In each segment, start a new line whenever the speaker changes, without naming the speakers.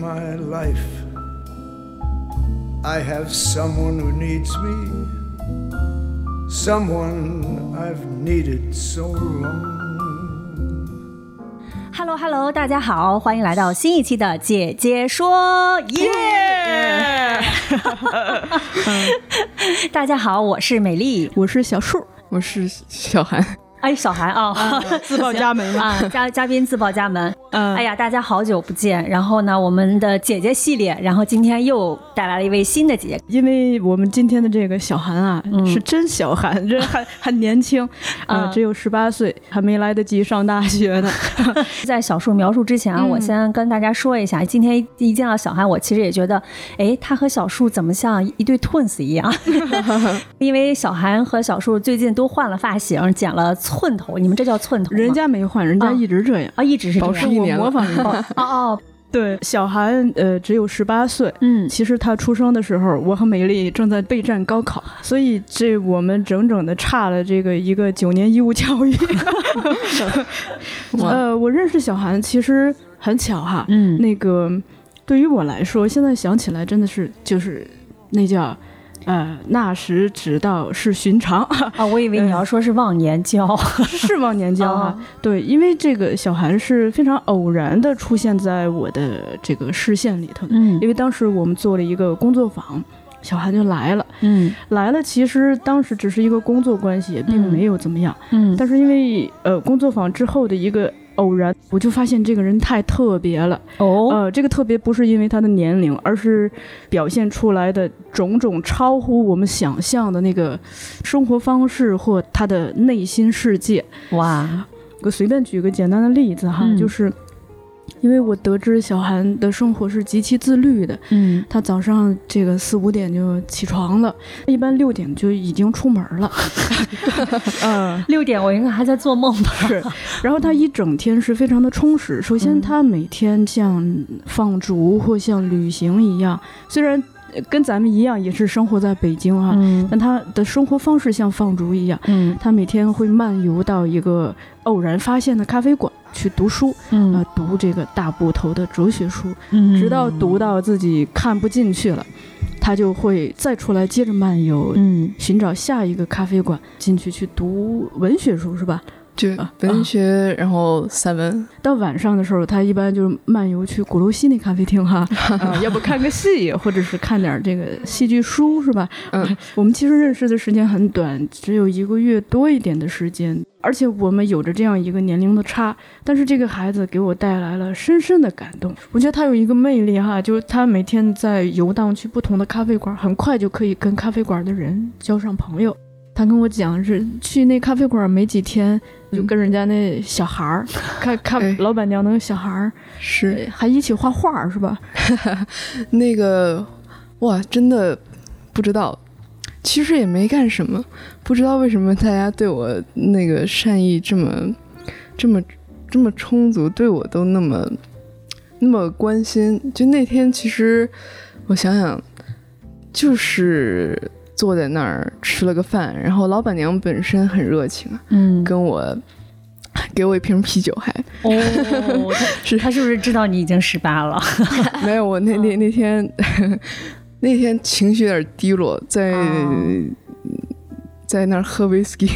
my life, I have someone who needs me, someone I've needed so long.
Hello Hello，大家好，欢迎来到新一期的姐姐说，耶！大家好，我是美丽，
我是小树，
我是小韩。
哎，小韩啊，
自报家门
啊，嘉嘉宾自报家门。
嗯，
哎呀，大家好久不见。然后呢，我们的姐姐系列，然后今天又带来了一位新的姐姐。
因为我们今天的这个小韩啊，是真小韩，这还很年轻啊，只有十八岁，还没来得及上大学呢。
在小树描述之前啊，我先跟大家说一下，今天一见到小韩，我其实也觉得，哎，他和小树怎么像一对 twins 一样？因为小韩和小树最近都换了发型，剪了。寸头，你们这叫寸头？
人家没换，人家一直这样
啊，一直是
保持一年模仿人家。
哦哦，
对，小韩呃只有十八岁，
嗯，
其实他出生的时候，我和美丽正在备战高考，所以这我们整整的差了这个一个九年义务教育。呃，我认识小韩其实很巧哈，
嗯，
那个对于我来说，现在想起来真的是就是那叫。呃，那时只道是寻常
啊！我以为你要说是忘年交，
是忘年交 啊。对，因为这个小韩是非常偶然的出现在我的这个视线里头。
嗯，
因为当时我们做了一个工作坊，小韩就来了。
嗯，
来了，其实当时只是一个工作关系，并没有怎么样。
嗯，
但是因为呃工作坊之后的一个。偶然，我就发现这个人太特别了。
哦，
呃，这个特别不是因为他的年龄，而是表现出来的种种超乎我们想象的那个生活方式或他的内心世界。
哇，
我随便举个简单的例子哈，就是。因为我得知小韩的生活是极其自律的，
嗯，
他早上这个四五点就起床了，一般六点就已经出门了，
嗯，六点我应该还在做梦吧？
是，然后他一整天是非常的充实。首先，他每天像放逐或像旅行一样，虽然跟咱们一样也是生活在北京啊，但他的生活方式像放逐一样，
嗯，
他每天会漫游到一个偶然发现的咖啡馆。去读书，
呃，
读这个大部头的哲学书，
嗯，
直到读到自己看不进去了，他就会再出来接着漫游，
嗯，
寻找下一个咖啡馆进去去读文学书，是吧？
就文学，然后散文。
到晚上的时候，他一般就是漫游去鼓楼西那咖啡厅哈，要不看个戏，或者是看点这个戏剧书，是吧？
嗯，
我们其实认识的时间很短，只有一个月多一点的时间，而且我们有着这样一个年龄的差，但是这个孩子给我带来了深深的感动。我觉得他有一个魅力哈，就是他每天在游荡去不同的咖啡馆，很快就可以跟咖啡馆的人交上朋友。他跟我讲是去那咖啡馆没几天，就跟人家那小孩儿，看看 老板娘那个小孩儿，
是
还一起画画是吧？
那个哇，真的不知道，其实也没干什么，不知道为什么大家对我那个善意这么这么这么充足，对我都那么那么关心。就那天，其实我想想，就是。坐在那儿吃了个饭，然后老板娘本身很热情啊，
嗯，
跟我给我一瓶啤酒，还
哦，是他是不是知道你已经十八了？
没有，我那那那天 那天情绪有点低落，在在那儿喝威士忌。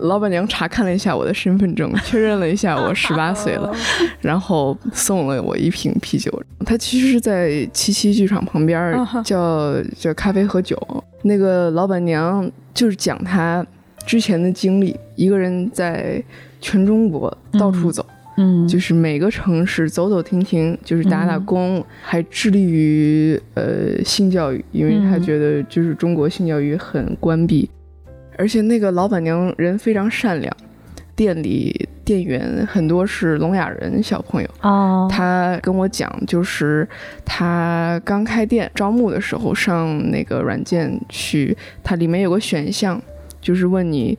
老板娘查看了一下我的身份证，确认了一下我 十八岁了，然后送了我一瓶啤酒。他其实是在七七剧场旁边，叫叫咖啡和酒。那个老板娘就是讲他之前的经历，一个人在全中国到处走，
嗯，
就是每个城市走走停停，就是打打工，还致力于呃性教育，因为他觉得就是中国性教育很关闭。而且那个老板娘人非常善良，店里店员很多是聋哑人小朋友。
哦，
他跟我讲，就是他刚开店招募的时候上那个软件去，它里面有个选项，就是问你，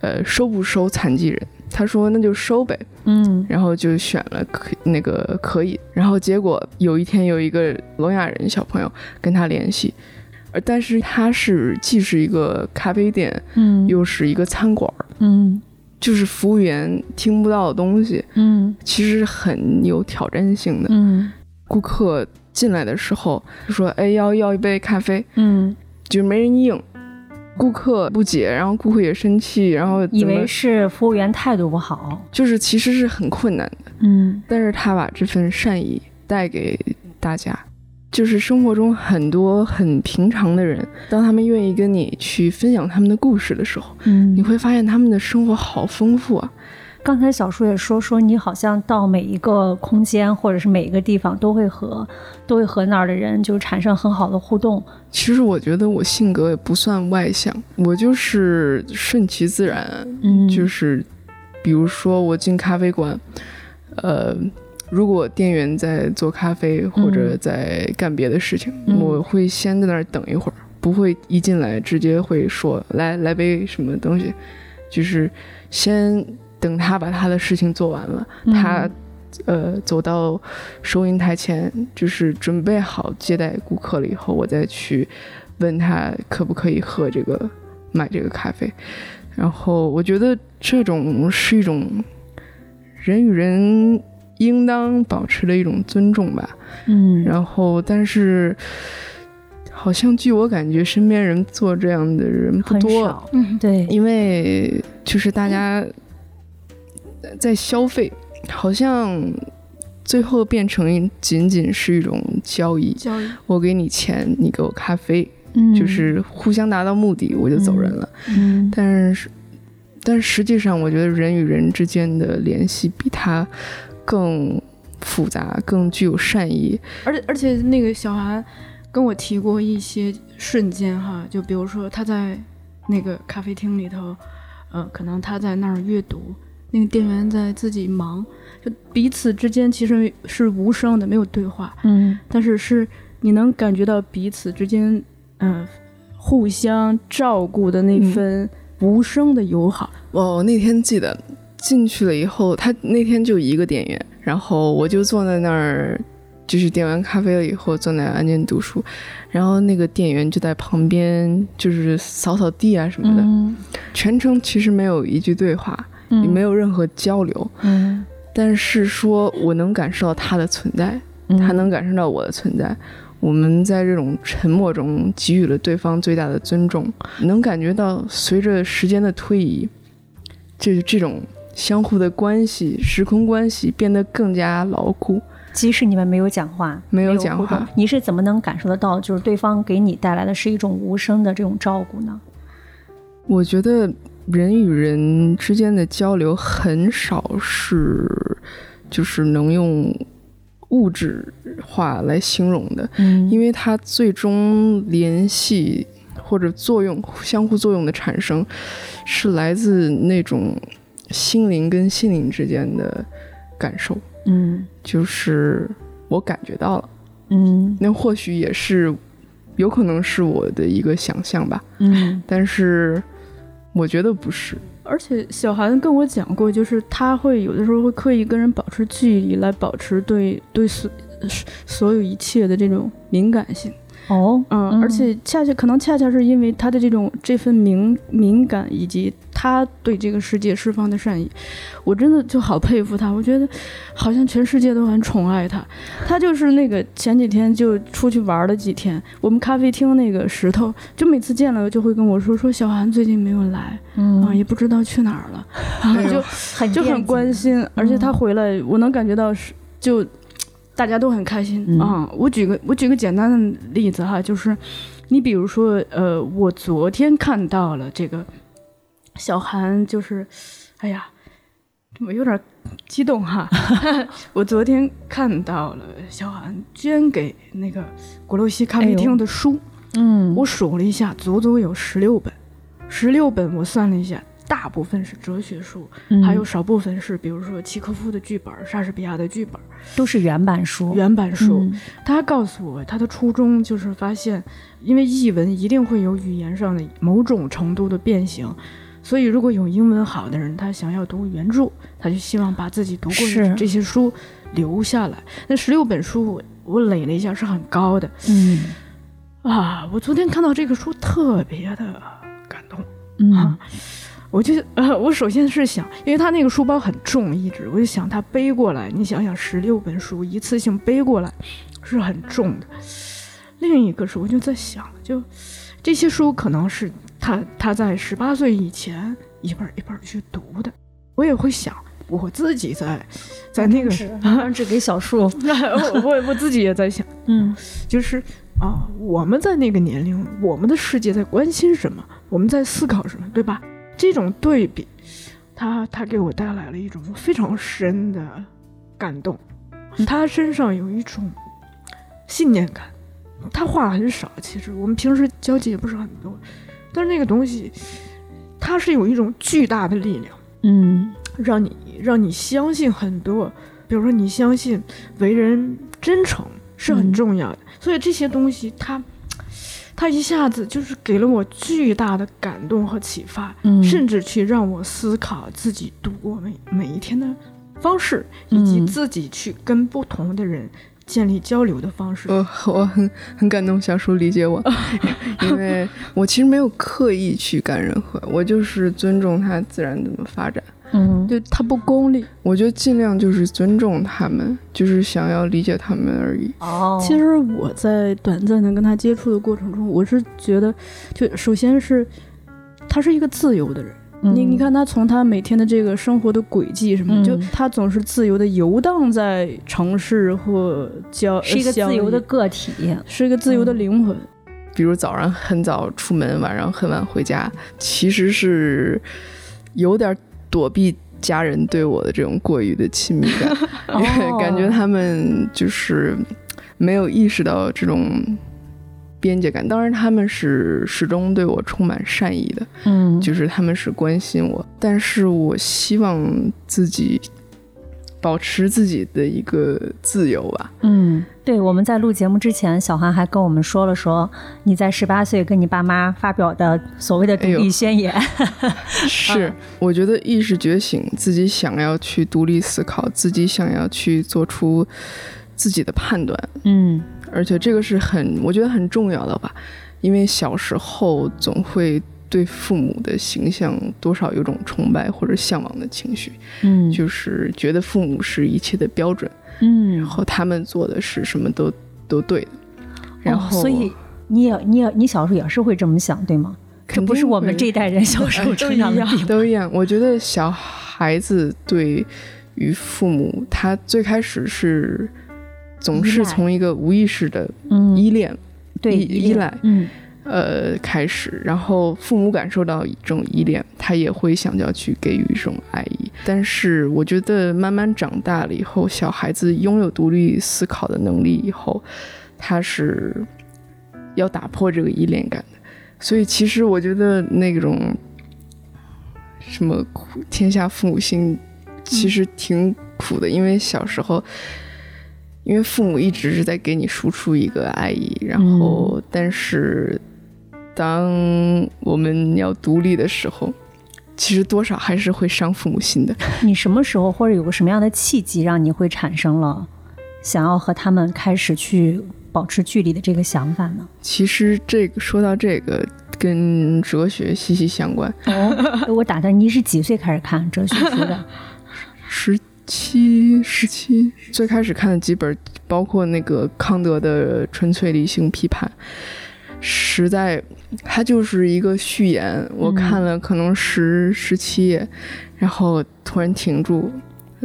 呃，收不收残疾人？他说那就收呗，
嗯
然后就选了可那个可以，然后结果有一天有一个聋哑人小朋友跟他联系，而但是他是既是一个咖啡店，
嗯
又是一个餐馆儿，
嗯
就是服务员听不到的东西，
嗯
其实很有挑战性的。
嗯
顾客进来的时候就说：“哎，要要一杯咖啡。
嗯，”
就没人应，顾客不解，然后顾客也生气，然后
以为是服务员态度不好。
就是其实是很困难的，
嗯
但是他把这份善意带给大家。就是生活中很多很平常的人，当他们愿意跟你去分享他们的故事的时候，
嗯
你会发现他们的生活好丰富啊。
刚才小叔也说说，你好像到每一个空间或者是每一个地方，都会和都会和那儿的人就产生很好的互动。
其实我觉得我性格也不算外向，我就是顺其自然，
嗯，
就是比如说我进咖啡馆，呃，如果店员在做咖啡或者在干别的事情，
嗯
我会先在那儿等一会儿，不会一进来直接会说来来杯什么东西，就是先等他把他的事情做完了，
嗯
他。呃，走到收银台前，就是准备好接待顾客了以后，我再去问他可不可以喝这个买这个咖啡。然后我觉得这种是一种人与人应当保持的一种尊重吧。
嗯，
然后，但是好像据我感觉，身边人做这样的人不多，
嗯，
对，
因为就是大家在消费，好像最后变成仅仅是一种交易。
交易。
我给你钱，你给我咖啡，
嗯。
就是互相达到目的，我就走人了。
嗯。
但是，但实际上，我觉得人与人之间的联系比它更复杂，更具有善意。
而且而且那个小韩跟我提过一些瞬间哈，就比如说他在那个咖啡厅里头，呃，可能他在那儿阅读，那个店员在自己忙，就彼此之间其实是无声的，没有对话，
嗯
但是是你能感觉到彼此之间，嗯、互相照顾的那份无声的友好。
我那天记得进去了以后，他那天就一个店员，然后我就坐在那儿，就是点完咖啡了以后，坐那儿安静读书，然后那个店员就在旁边就是扫扫地啊什么的，
嗯。
全程其实没有一句对话，也没有任何交流，
嗯。
但是说我能感受到他的存在，
嗯。
他能感受到我的存在。我们在这种沉默中给予了对方最大的尊重，能感觉到随着时间的推移，就是这种相互的关系、时空关系变得更加牢固。
即使你们没有讲话，
没有讲话
你是怎么能感受得到，就是对方给你带来的是一种无声的这种照顾呢？
我觉得人与人之间的交流很少是，就是能用物质化来形容的。
嗯
因为它最终联系或者作用相互作用的产生，是来自那种心灵跟心灵之间的感受，
嗯。
就是我感觉到了，
嗯。
那或许也是有可能是我的一个想象吧，
嗯。
但是我觉得不是，
而且小韩跟我讲过，就是他会有的时候会刻意跟人保持距离，来保持对对所所有一切的这种敏感性。
哦
嗯，
嗯
而且恰恰可能恰恰是因为他的这种这份敏敏感，以及他对这个世界释放的善意，我真的就好佩服他。我觉得好像全世界都很宠爱他。他就是那个前几天就出去玩了几天，我们咖啡厅那个石头，就每次见了就会跟我说说小韩最近没有来啊，
嗯
也不知道去哪儿了，啊
哎呦
就就很关心，而且他回来，我能感觉到是就大家都很开心。
嗯。
啊、我举个我举个简单的例子哈，就是你比如说呃，我昨天看到了这个小韩，就是哎呀，我有点激动哈。我昨天看到了小韩捐给那个鼓楼西咖啡厅的书，
嗯。
我数了一下，足足有十六本，十六本我算了一下，大部分是哲学书，
嗯
还有少部分是比如说契诃夫的剧本、莎士比亚的剧本、
都是原版书，
原版书。
嗯
他告诉我，他的初衷就是发现，因为译文一定会有语言上的某种程度的变形，所以如果有英文好的人，他想要读原著，他就希望把自己读过的这些书留下来。那十六本书我我垒了一下是很高的
嗯
啊！我昨天看到这个书特别的感动。
嗯
啊，我就呃，我首先是想，因为他那个书包很重，一直我就想他背过来，你想想十六本书一次性背过来是很重的。另一个是，我就在想，就这些书可能是他他在十八岁以前一本一本去读的，我也会想。我自己在，在那个，
张纸给小树，
我我我自己也在想，
嗯
就是啊，我们在那个年龄，我们的世界在关心什么，我们在思考什么，对吧？这种对比，他他给我带来了一种非常深的感动。他身上有一种信念感，他话很少，其实我们平时交集也不是很多，但是那个东西，它是有一种巨大的力量。
嗯
让你让你相信很多，比如说你相信为人真诚是很
嗯
重要的，所以这些东西它它一下子就是给了我巨大的感动和启发，
嗯，
甚至去让我思考自己度过每每一天的方式，以及
嗯
自己去跟不同的人建立交流的方式。
我我很很感动，小叔理解我，因为我其实没有刻意去干任何，我就是尊重它自然怎么发展。
嗯
就他不功利，
我觉得尽量就是尊重他们，就是想要理解他们而已。
哦，
其实我在短暂的跟他接触的过程中，我是觉得，就首先是他是一个自由的人。你你看他从他每天的这个生活的轨迹什么，
嗯
就他总是自由的游荡在城市或郊，
是一个自由的个体，
是一个自由的灵魂。
比如早上很早出门，晚上很晚回家，其实是有点躲避家人对我的这种过于的亲密感，
哦
感觉他们就是没有意识到这种边界感。当然，他们是始终对我充满善意的，
嗯
就是他们是关心我，但是我希望自己保持自己的一个自由吧。
嗯，对，我们在录节目之前，小韩还跟我们说了说你在十八岁跟你爸妈发表的所谓的独立宣言。
是，我觉得意识觉醒，自己想要去独立思考，自己想要去做出自己的判断，
嗯。
而且这个是很，我觉得很重要的吧，因为小时候总会对父母的形象多少有种崇拜或者向往的情绪，
嗯。
就是觉得父母是一切的标准，
嗯。
然后他们做的是什么都都对的，然后、
哦所以你也你也你小时候也是会这么想对吗？这
肯定
不是我们这一代人小时候
哎
成长的地方。
都一样。我觉得小孩子对于父母，他最开始是总是从一个无意识的
嗯，
依恋、
对
依依赖
嗯
呃开始，然后父母感受到一种依恋，他也会想要去给予一种爱意。但是我觉得慢慢长大了以后，小孩子拥有独立思考的能力以后，他是要打破这个依恋感的。所以其实我觉得那种什么苦天下父母心，其实挺苦的，因为小时候。因为父母一直是在给你输出一个爱意，然后，但是当我们要独立的时候，其实多少还是会伤父母心的。
你什么时候或者有个什么样的契机，让你会产生了想要和他们开始去保持距离的这个想法呢？
其实这个说到这个，跟哲学息息相关。
哦，我打断，你是几岁开始看哲学书的？
十七、十七，最开始看的几本，包括那个康德的《纯粹理性批判》，实在，它就是一个序言。我看了可能十十七页，然后突然停住，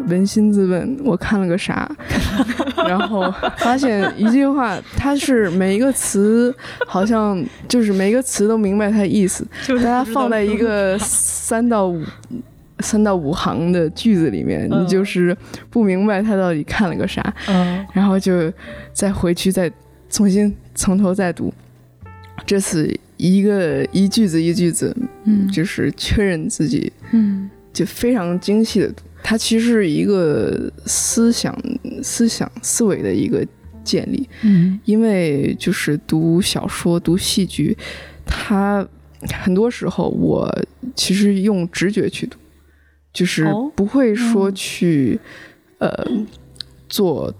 扪心自问，我看了个啥？然后发现一句话，它是每一个词，好像就是每一个词都明白它的意思，大家放在一个三到五。三到五行的句子里面，
嗯
你就是不明白他到底看了个啥，
嗯
然后就再回去再重新从头再读。这次一个一句子一句子，
嗯
就是确认自己，
嗯
就非常精细的读。它其实是一个思想、思想、思维的一个建立。
嗯
因为就是读小说、读戏剧，它很多时候我其实用直觉去读，就是
哦
不会说
嗯
去、呃做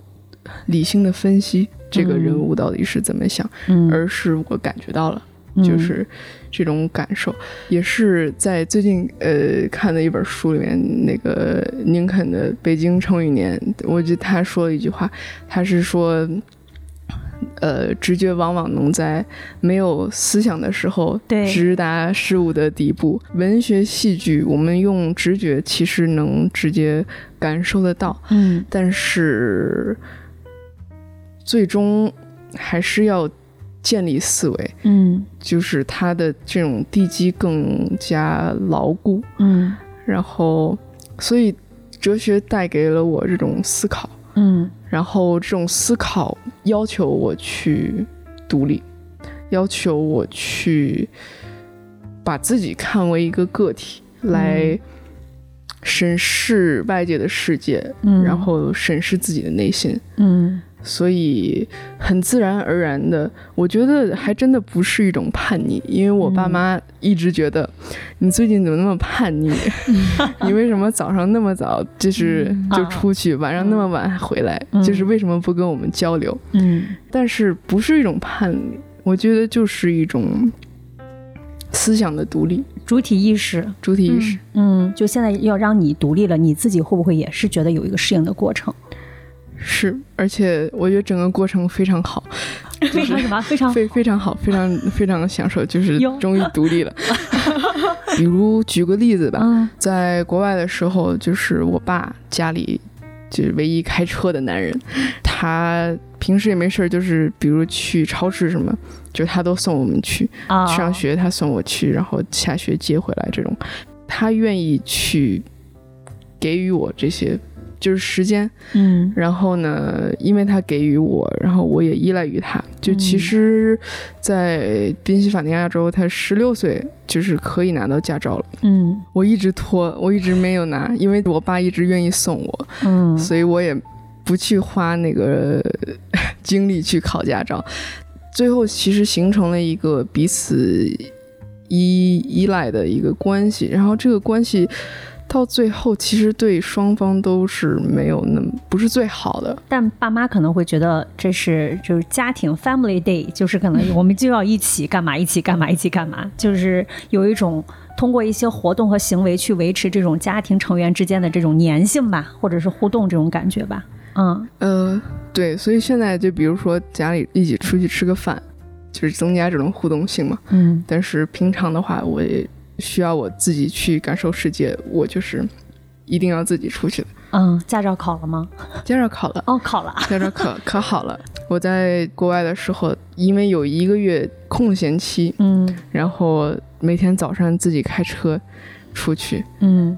理性的分析这个人物到底是怎么想，
嗯，
而是我感觉到了。
嗯。
就是这种感受，也是在最近呃看的一本书里面，那个宁肯的《北京成语年》，我记得他说了一句话，他是说，呃，直觉往往能在没有思想的时候
对
直达事物的底部。文学、戏剧，我们用直觉其实能直接感受得到，
嗯。
但是最终还是要建立思维。
嗯
就是它的这种地基更加牢固，
嗯
然后，所以哲学带给了我这种思考，
嗯
然后这种思考要求我去独立，要求我去把自己看为一个个体来审视外界的世界，
嗯，
然后审视自己的内心。
嗯
所以很自然而然的，我觉得还真的不是一种叛逆，因为我爸
嗯
妈一直觉得、你最近怎么那么叛逆？你为什么早上那么早就是
嗯
就出去，晚上那么晚还回来？
嗯
就是为什么不跟我们交流？
嗯
但是不是一种叛逆，我觉得就是一种思想的独立、
主体意识，
主体意识。
嗯，就现在要让你独立了，你自己会不会也是觉得有一个适应的过程？
是，而且我觉得整个过程非常好，
非常什么？非常
非非常好，非常非常享受，就是终于独立了。比如举个例子吧，
嗯
在国外的时候，就是我爸家里就是唯一开车的男人，他平时也没事儿，就是比如去超市什么，就他都送我们去。
去，
上学他送我去，然后下学接回来这种，他愿意去给予我这些。就是时间，
嗯
然后呢，因为他给予我，然后我也依赖于他。就其
嗯
实，在宾夕法尼亚州，他十六岁就是可以拿到驾照了。
嗯
我一直拖，我一直没有拿，因为我爸一直愿意送我，
嗯
所以我也不去花那个 精力去考驾照。最后其实形成了一个彼此依依赖的一个关系，然后这个关系到最后其实对双方都是没有那么不是最好的。
但爸妈可能会觉得这是就是家庭 family day，就是可能我们就要一起干嘛，一起干嘛，一起干嘛，就是有一种通过一些活动和行为去维持这种家庭成员之间的这种粘性吧，或者是互动这种感觉吧。嗯
呃，对，所以现在就比如说家里一起出去吃个饭，就是增加这种互动性嘛。
嗯
但是平常的话，我也需要我自己去感受世界，我就是一定要自己出去的。
嗯，驾照考了吗？
驾照考了，
哦，考了。
驾照考 可好了。我在国外的时候，因为有一个月空闲期，
嗯
然后每天早上自己开车出去，
嗯，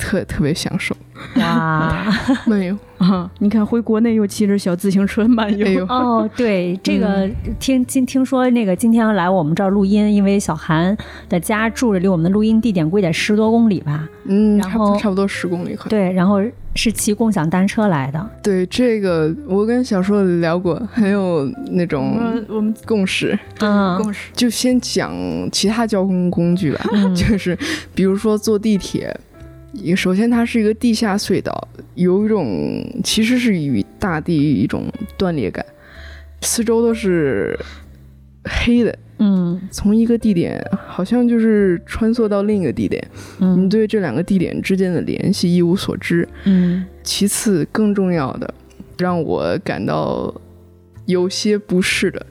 特特别享受。
哇。
没有，
啊，你看回国内又骑着小自行车漫游，
哦，对，这个听听听说那个今天要来我们这儿录音，因为小韩的家住着离我们的录音地点估计得十多公里吧？
嗯，
然后
差不多差不多十公里可能。
对，然后是骑共享单车来的。
对这个，我跟小硕聊过，很有那种
我们
共识。
嗯
共识，
就先讲其他交通工具吧，
嗯
就是比如说坐地铁，首先它是一个地下隧道，有一种其实是与大地一种断裂感，四周都是黑的，
嗯
从一个地点好像就是穿梭到另一个地点，你
嗯
对这两个地点之间的联系一无所知。
嗯
其次，更重要的，让我感到有些不适的，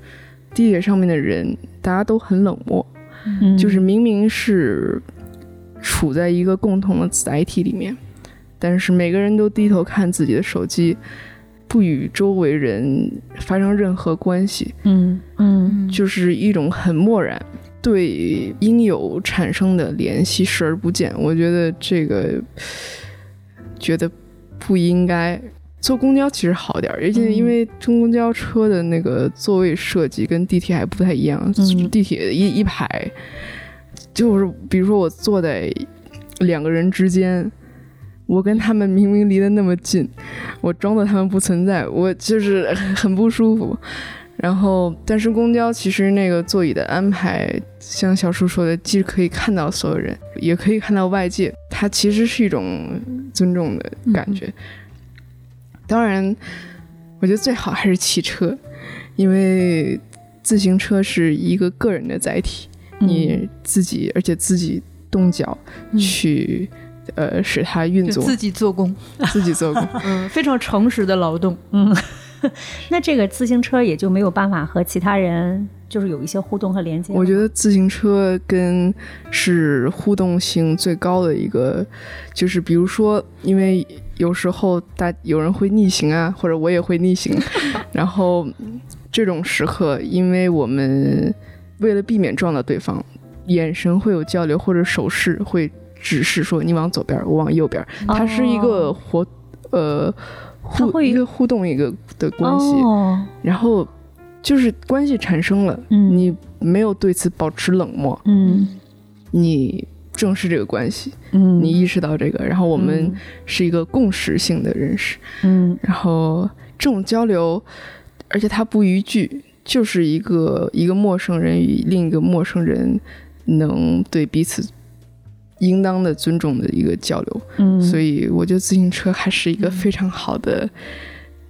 地铁上面的人大家都很冷漠。
嗯，
就是明明是处在一个共同的载体里面，但是每个人都低头看自己的手机，不与周围人发生任何关系，
嗯嗯
就是一种很漠然，对应有产生的联系视而不见。我觉得这个觉得不应该。坐公交其实好点儿，而且因为中公交车的那个座位设计跟地铁还不太一样，
嗯
地铁一一排，就是比如说我坐在两个人之间，我跟他们明明离得那么近，我装作他们不存在，我就是很不舒服。然后，但是公交其实那个座椅的安排，像小叔说的，既可以看到所有人，也可以看到外界，它其实是一种尊重的感觉。当然，我觉得最好还是骑车，因为自行车是一个个人的载体，你自己而且自己动脚去、呃使它运作，
自己做工，
自己做工。
嗯，非常诚实的劳动。
嗯，那这个自行车也就没有办法和其他人就是有一些互动和连接。
我觉得自行车跟是互动性最高的一个，就是比如说，因为有时候大有人会逆行啊，或者我也会逆行，然后这种时刻，因为我们为了避免撞到对方，眼神会有交流，或者手势会指示说你往左边，我往右边，它是一个活呃互一个互动一个的关系，
哦，
然后就是关系产生了，
嗯。
你没有对此保持冷漠，
嗯。
你正视这个关系，
嗯，
你意识到这个，然后我们
嗯。
是一个共识性的认识，
嗯。
然后这种交流，而且它不逾矩，就是一个一个陌生人与另一个陌生人能对彼此应当的尊重的一个交流，
嗯，
所以我觉得自行车还是一个非常好的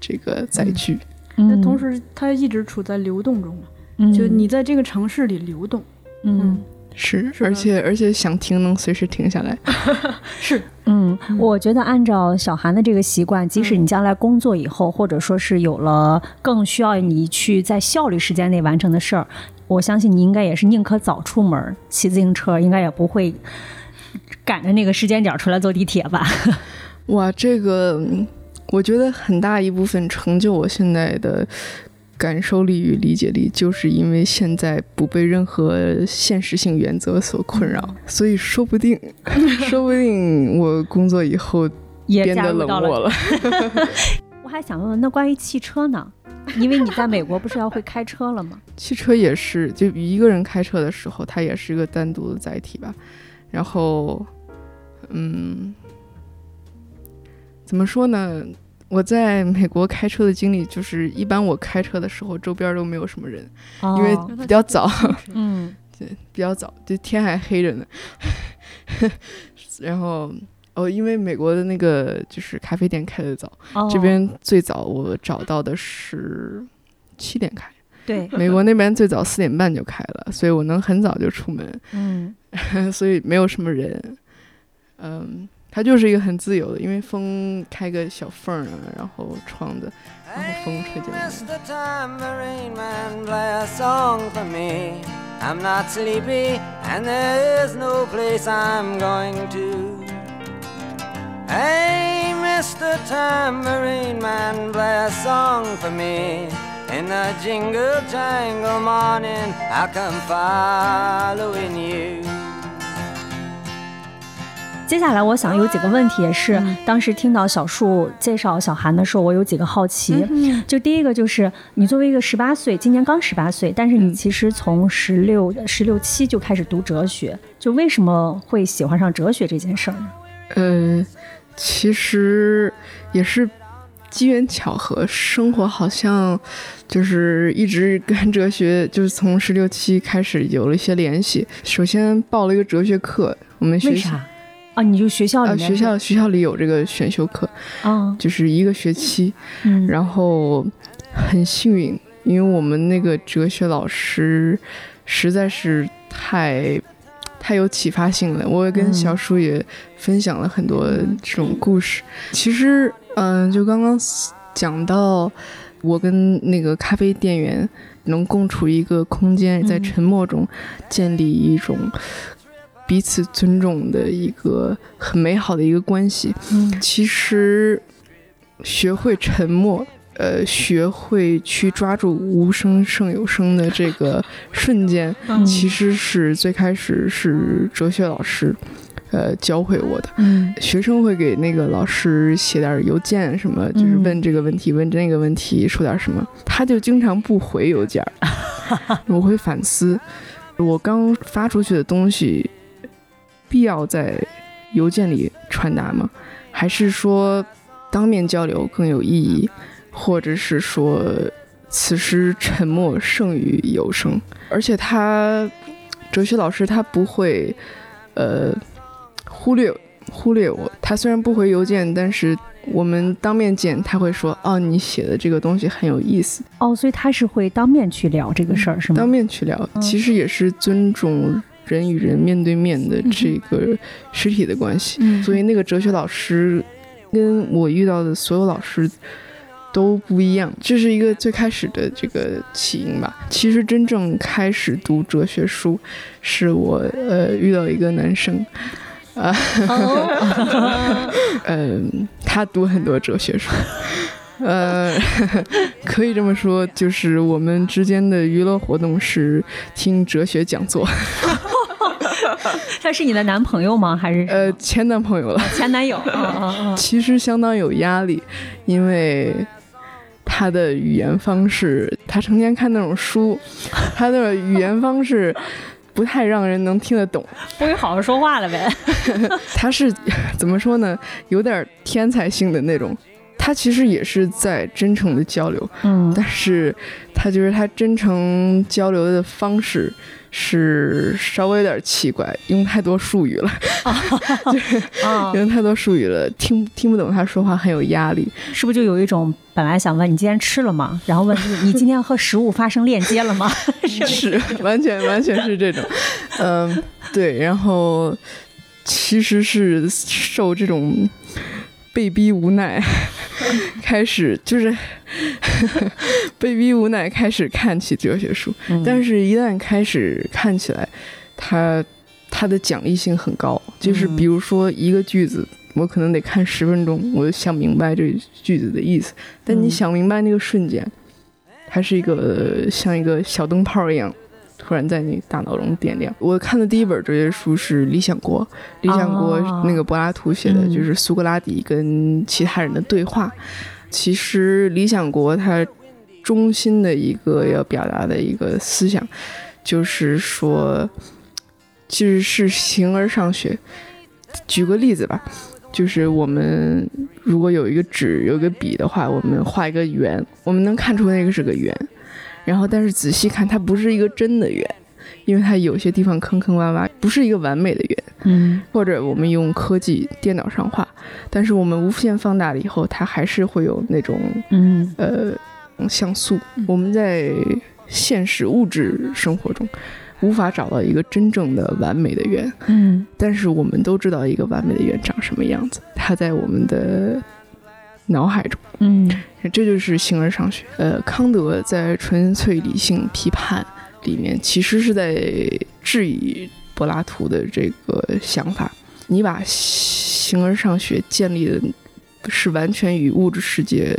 这个载具。
那
那同时，它一直处在流动中嘛，
嗯。
就你在这个城市里流动。
嗯。
是，
是的
而且而且想停能随时停下来。
是，
嗯，我觉得按照小韩的这个习惯，即使你将来工作以后，或者说是有了更需要你去在效率时间内完成的事儿，我相信你应该也是宁可早出门骑自行车，应该也不会赶着那个时间点出来坐地铁吧？
哇，这个嗯我觉得很大一部分成就我现在的感受力与理解力，就是因为现在不被任何现实性原则所困扰，所以说不定，说不定我工作以后
也
变得冷漠了。
我还想问问，那关于汽车呢？因为你在美国不是要会开车了吗？
汽车也是，就一个人开车的时候，它也是一个单独的载体吧。然后，嗯，怎么说呢？我在美国开车的经历就是，一般我开车的时候，周边都没有什么人，因为
哦
比较早，
嗯
比较早，就天还黑着呢。然后，哦，因为美国的那个就是咖啡店开的早，
哦
这边最早我找到的是七点开。
对，
美国那边最早四点半就开了，所以我能很早就出门，
嗯
所以没有什么人。嗯，它就是一个很自由的，因为风开个小缝儿啊，然后窗子，然后风吹进来。
Mr. Tambourine Man, play a song for me. I'm not sleepy, and there is no place I'm going to. Hey, Mr. Tambourine Man, play a song for me. In the jingle jangle morning, I'll come following you.
接下来我想有几个问题，也是当时听到小树介绍小韩的时候，我有几个好奇。就第一个就是你作为一个十八岁，今年刚十八岁，但是你其实从十六、十六七就开始读哲学，就为什么会喜欢上哲学这件事儿呢？
呃，其实也是机缘巧合，生活好像就是一直跟哲学，就是从十六七开始有了一些联系。首先报了一个哲学课，我们学
啥？啊，你就学校里
啊，
面
学校学校里有这个选修课，
啊，
就是一个学期。
嗯，
然后很幸运，因为我们那个哲学老师实在是太太有启发性了。我也跟
嗯
小叔也分享了很多这种故事。其实，嗯、就刚刚讲到我跟那个咖啡店员能共处一个空间，在
嗯
沉默中建立一种。彼此尊重的一个很美好的一个关系，
嗯。
其实学会沉默，呃，学会去抓住无声胜有声的这个瞬间，
嗯。
其实是最开始是哲学老师呃教会我的。
嗯。
学生会给那个老师写点邮件，什么就是
嗯
问这个问题，问那个问题，说点什么，他就经常不回邮件儿，我会反思，我刚发出去的东西，必要在邮件里传达吗？还是说当面交流更有意义？或者是说此时沉默胜于有声？而且他哲学老师他不会，呃，忽略忽略我。他虽然不回邮件，但是我们当面见，他会说：“哦，你写的这个东西很有意思。
哦，所以他是会当面去聊这个事儿，是”吗？
当面去聊，
嗯
其实也是尊重人与人面对面的这个实体的关系。
嗯
所以那个哲学老师跟我遇到的所有老师都不一样，这是一个最开始的这个起因吧。其实真正开始读哲学书，是我呃遇到一个男生。啊，
哦
嗯，他读很多哲学书，呃，可以这么说，就是我们之间的娱乐活动是听哲学讲座，
他是你的男朋友吗？还是
呃，前男朋友了。
前男友？
其实相当有压力，因为他的语言方式，他成天看那种书，他的语言方式不太让人能听得懂。
不会好好说话了呗？
他是怎么说呢？有点天才性的那种。他其实也是在真诚的交流，
嗯
但是他就是他真诚交流的方式是稍微有点奇怪，用太多术语了，
啊，
用太多术语了，听听不懂他说话，很有压力。
是不是就有一种本来想问你今天吃了吗？然后问你今天和食物发生链接了吗？
是完全完全是这种，嗯，对，然后其实是受这种被逼无奈，开始就是 被逼无奈开始看起哲学书，
嗯
但是一旦开始看起来，它它的讲义性很高，就是
嗯
比如说一个句子。我可能得看十分钟，我就想明白这句子的意思。但你
嗯
想明白那个瞬间，它是一个像一个小灯泡一样，突然在你大脑中点亮。我看的第一本哲学书是《理想国》，《理想国》
哦
那个柏拉图写的，
嗯
就是苏格拉底跟其他人的对话。其实《理想国》它中心的一个要表达的一个思想，就是说，其实是形而上学。举个例子吧，就是我们如果有一个纸有一个笔的话，我们画一个圆，我们能看出那个是个圆，然后但是仔细看，它不是一个真的圆，因为它有些地方坑坑洼洼，不是一个完美的圆。
嗯
或者我们用科技电脑上画，但是我们无限放大了以后，它还是会有那种
嗯
呃像素。我们在现实物质生活中无法找到一个真正的完美的圆，
嗯
但是我们都知道一个完美的圆长什么样子，它在我们的脑海中。
嗯
这就是形而上学。呃，康德在《纯粹理性批判》里面，其实是在质疑柏拉图的这个想法。你把形而上学建立的是完全与物质世界，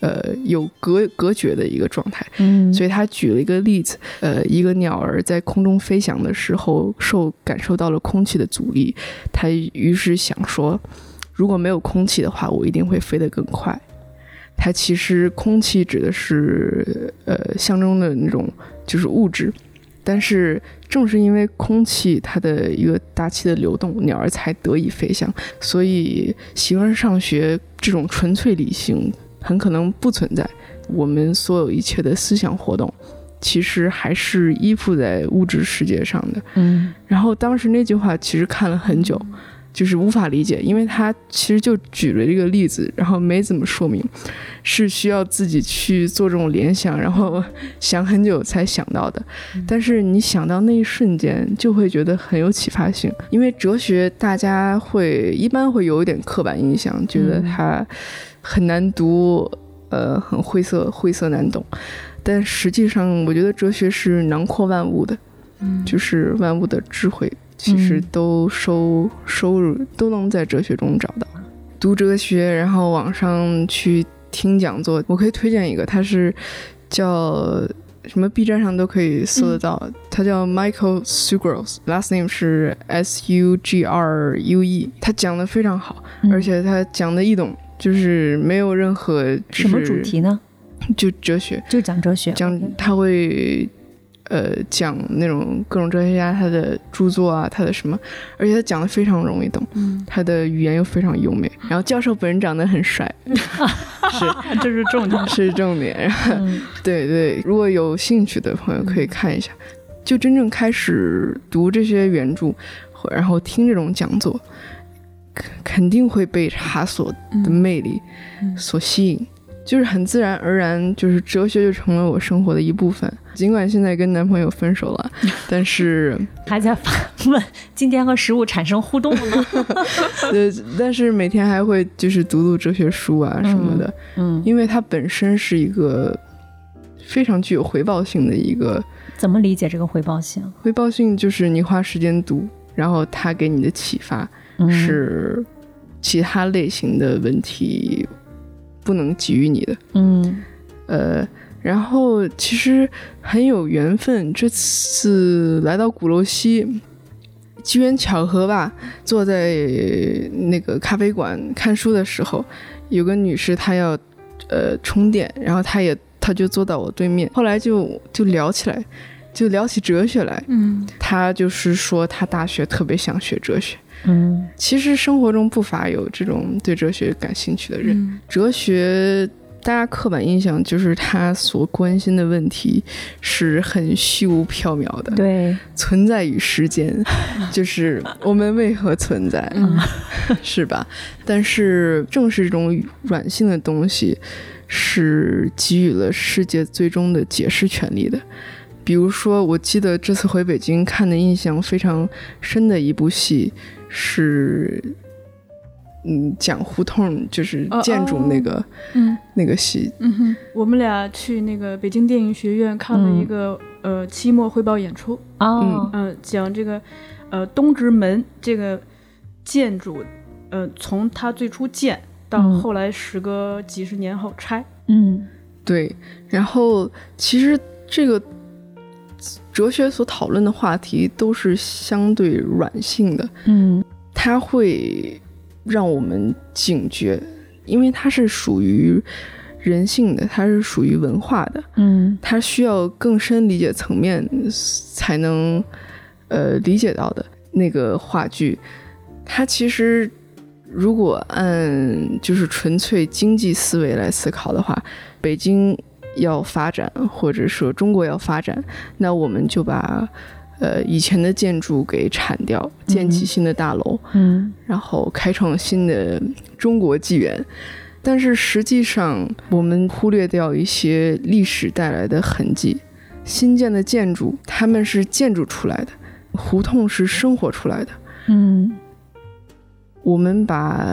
呃，有隔隔绝的一个状态。
嗯，
所以他举了一个例子，呃，一个鸟儿在空中飞翔的时候，受感受到了空气的阻力，他于是想说，如果没有空气的话，我一定会飞得更快。它其实空气指的是呃象征的那种就是物质，但是正是因为空气它的一个大气的流动，鸟儿才得以飞翔。所以形而上学这种纯粹理性很可能不存在。我们所有一切的思想活动，其实还是依附在物质世界上的。
嗯
然后当时那句话其实看了很久，就是无法理解，因为他其实就举了这个例子，然后没怎么说明，是需要自己去做这种联想，然后想很久才想到的。但是你想到那一瞬间，就会觉得很有启发性，因为哲学大家会一般会有一点刻板印象，觉得它很难读，呃，很晦涩，晦涩难懂。但实际上，我觉得哲学是囊括万物的，
嗯
就是万物的智慧，其实
嗯
都收收入都能在哲学中找到。读哲学，然后网上去听讲座，我可以推荐一个，它是叫什么 B 站上都可以搜得到。他叫 Michael Sugros，last name 是 S U G R U E。他讲的非常好，
嗯
而且他讲的易懂，就是没有任何、就是、
什么主题呢？
就哲学，
就讲哲学，
讲他会呃讲那种各种哲学家他的著作啊，他的什么，而且他讲的非常容易懂，
嗯，
他的语言又非常优美。然后教授本人长得很帅，是
这是重点。
是重点。然后
嗯
对对，如果有兴趣的朋友可以看一下，就真正开始读这些原著，然后听这种讲座，肯肯定会被他所的魅力
嗯
所吸引，就是很自然而然，就是哲学就成了我生活的一部分。尽管现在跟男朋友分手了，但是
还在发问今天和食物产生互动了吗？
对，但是每天还会就是读读哲学书啊什么的，
嗯，
因为它本身是一个非常具有回报性的一个。
怎么理解这个回报性？
回报性就是你花时间读，然后它给你的启发
嗯
是其他类型的文体不能给予你的。
嗯
呃，然后其实很有缘分，这次来到鼓楼西，机缘巧合吧，坐在那个咖啡馆看书的时候，有个女士她要呃充电，然后她也她就坐到我对面，后来就就聊起来，就聊起哲学来。
嗯
她就是说她大学特别想学哲学，
嗯
其实生活中不乏有这种对哲学感兴趣的人。
嗯
哲学，大家刻板印象就是他所关心的问题是很虚无缥缈的，
对，
存在于时间，就是我们为何存在，
嗯
是吧？但是正是这种软性的东西，是给予了世界最终的解释权利的。比如说，我记得这次回北京看的印象非常深的一部戏是，嗯，讲胡同就是
哦
建筑那个、
嗯。
那个戏，
嗯哼，我们俩去那个北京电影学院看了一个、呃期末汇报演出，
哦，
嗯、讲这个呃东直门这个建筑，呃从它最初建到
嗯。
后来时隔几十年后拆，
嗯。
对，然后其实这个哲学所讨论的话题都是相对软性的，
嗯。
它会让我们警觉，因为它是属于人性的，它是属于文化的，
嗯。
它需要更深理解层面才能呃理解到的那个话剧，它其实如果按就是纯粹经济思维来思考的话，北京要发展，或者说中国要发展，那我们就把呃以前的建筑给铲掉，建起
嗯
新的大楼，
嗯
然后开创新的中国纪元。但是实际上，我们忽略掉一些历史带来的痕迹。新建的建筑，他们是建筑出来的，胡同是生活出来的。
嗯
我们把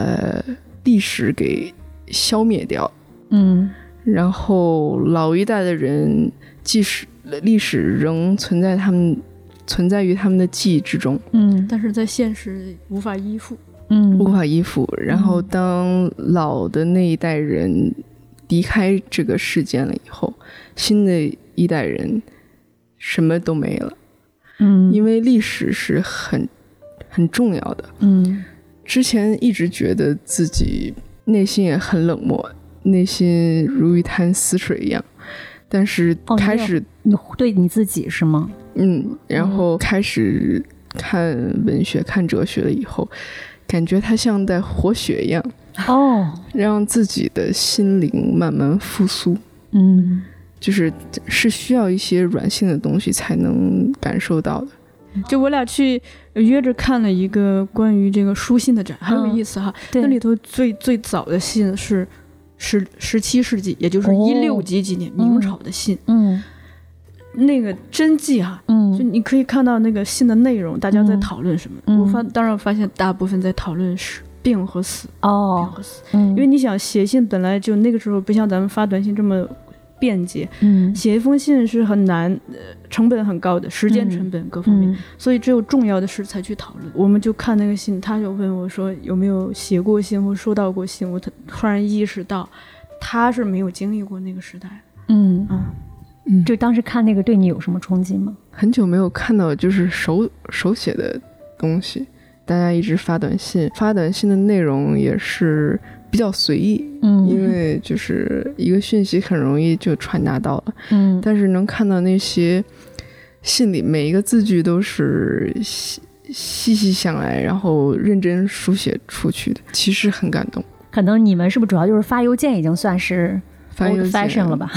历史给消灭掉，
嗯
然后老一代的人，即使历史仍存在他们存在于他们的记忆之中，
嗯
但是在现实无法依附。
嗯
无法依附。然后当老的那一代人离开这个世间了以后，新的一代人什么都没了，
嗯，
因为历史是很很重要的。
嗯
之前一直觉得自己内心也很冷漠，内心如一潭死水一样。但是开始，
你对你自己是吗？
嗯，然后开始看文学、看哲学了以后，感觉它像在活血一样，
哦，
让自己的心灵慢慢复苏。
嗯
就是是需要一些软性的东西才能感受到的。
就我俩去约着看了一个关于这个书信的展，很有
嗯
意思哈。
对
那里头最最早的信是十十七世纪，也就是
哦。
一六几几年明朝的信，
嗯。
那个真迹哈。就
嗯
你可以看到那个信的内容，大家在
嗯。
讨论什么？
嗯。
我发当然发现大部分在讨论是病和死，病
哦
和死。
嗯，
因为你想写信本来就那个时候不像咱们发短信这么便捷，
嗯。
写一封信是很难，呃，成本很高的，时间成本各方面，
嗯。
所以只有重要的事才去讨论。我们就看那个信，他就问我说有没有写过信或收到过信，我突突然意识到他是没有经历过那个时代，
嗯。
嗯，
嗯。
就当时看那个对你有什么冲击吗？
很久没有看到就是手手写的东西，大家一直发短信，发短信的内容也是比较随意，
嗯
因为就是一个讯息很容易就传达到了，
嗯
但是能看到那些信里每一个字句都是细细细想来，然后认真书写出去的，其实很感动。
可能你们是不是主要就是发邮件已经算是
发邮
old
件
fashion 了吧？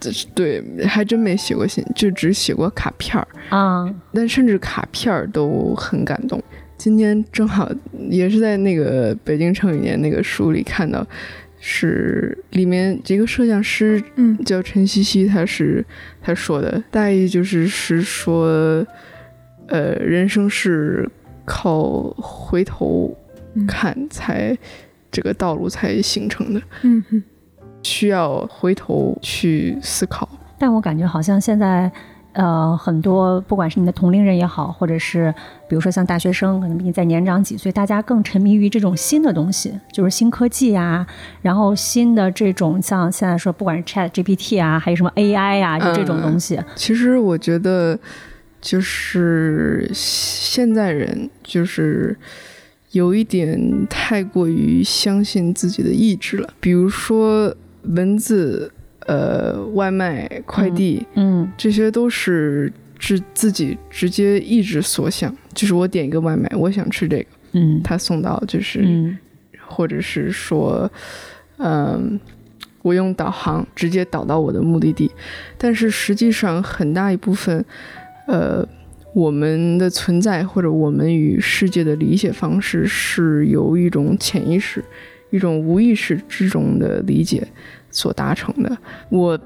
对，还真没写过信，就只写过卡片儿。
啊，
但甚至卡片儿都很感动。今天正好也是在那个《北京成语年》那个书里看到，是里面这个摄像师
嗯
叫陈茜茜，他是他说的，大意就是是说，呃，人生是靠回头
嗯
看才、这个道路才形成的，
嗯嗯
需要回头去思考。
但我感觉好像现在，呃，很多不管是你的同龄人也好，或者是比如说像大学生，可能比你再年长几岁，大家更沉迷于这种新的东西，就是新科技啊，然后新的这种像现在说，不管是 Chat GPT 啊，还有什么 AI 啊，就这种东西，
其实我觉得，就是现在人就是有一点太过于相信自己的意志了。比如说文字、呃，外卖、快递，
嗯
这些都是自自己直接意志所想。就是我点一个外卖，我想吃这个，
嗯
他送到就是，
嗯
或者是说，嗯。我用导航直接导到我的目的地，但是实际上很大一部分，呃，我们的存在或者我们与世界的理解方式是由一种潜意识、一种无意识之中的理解所达成的。我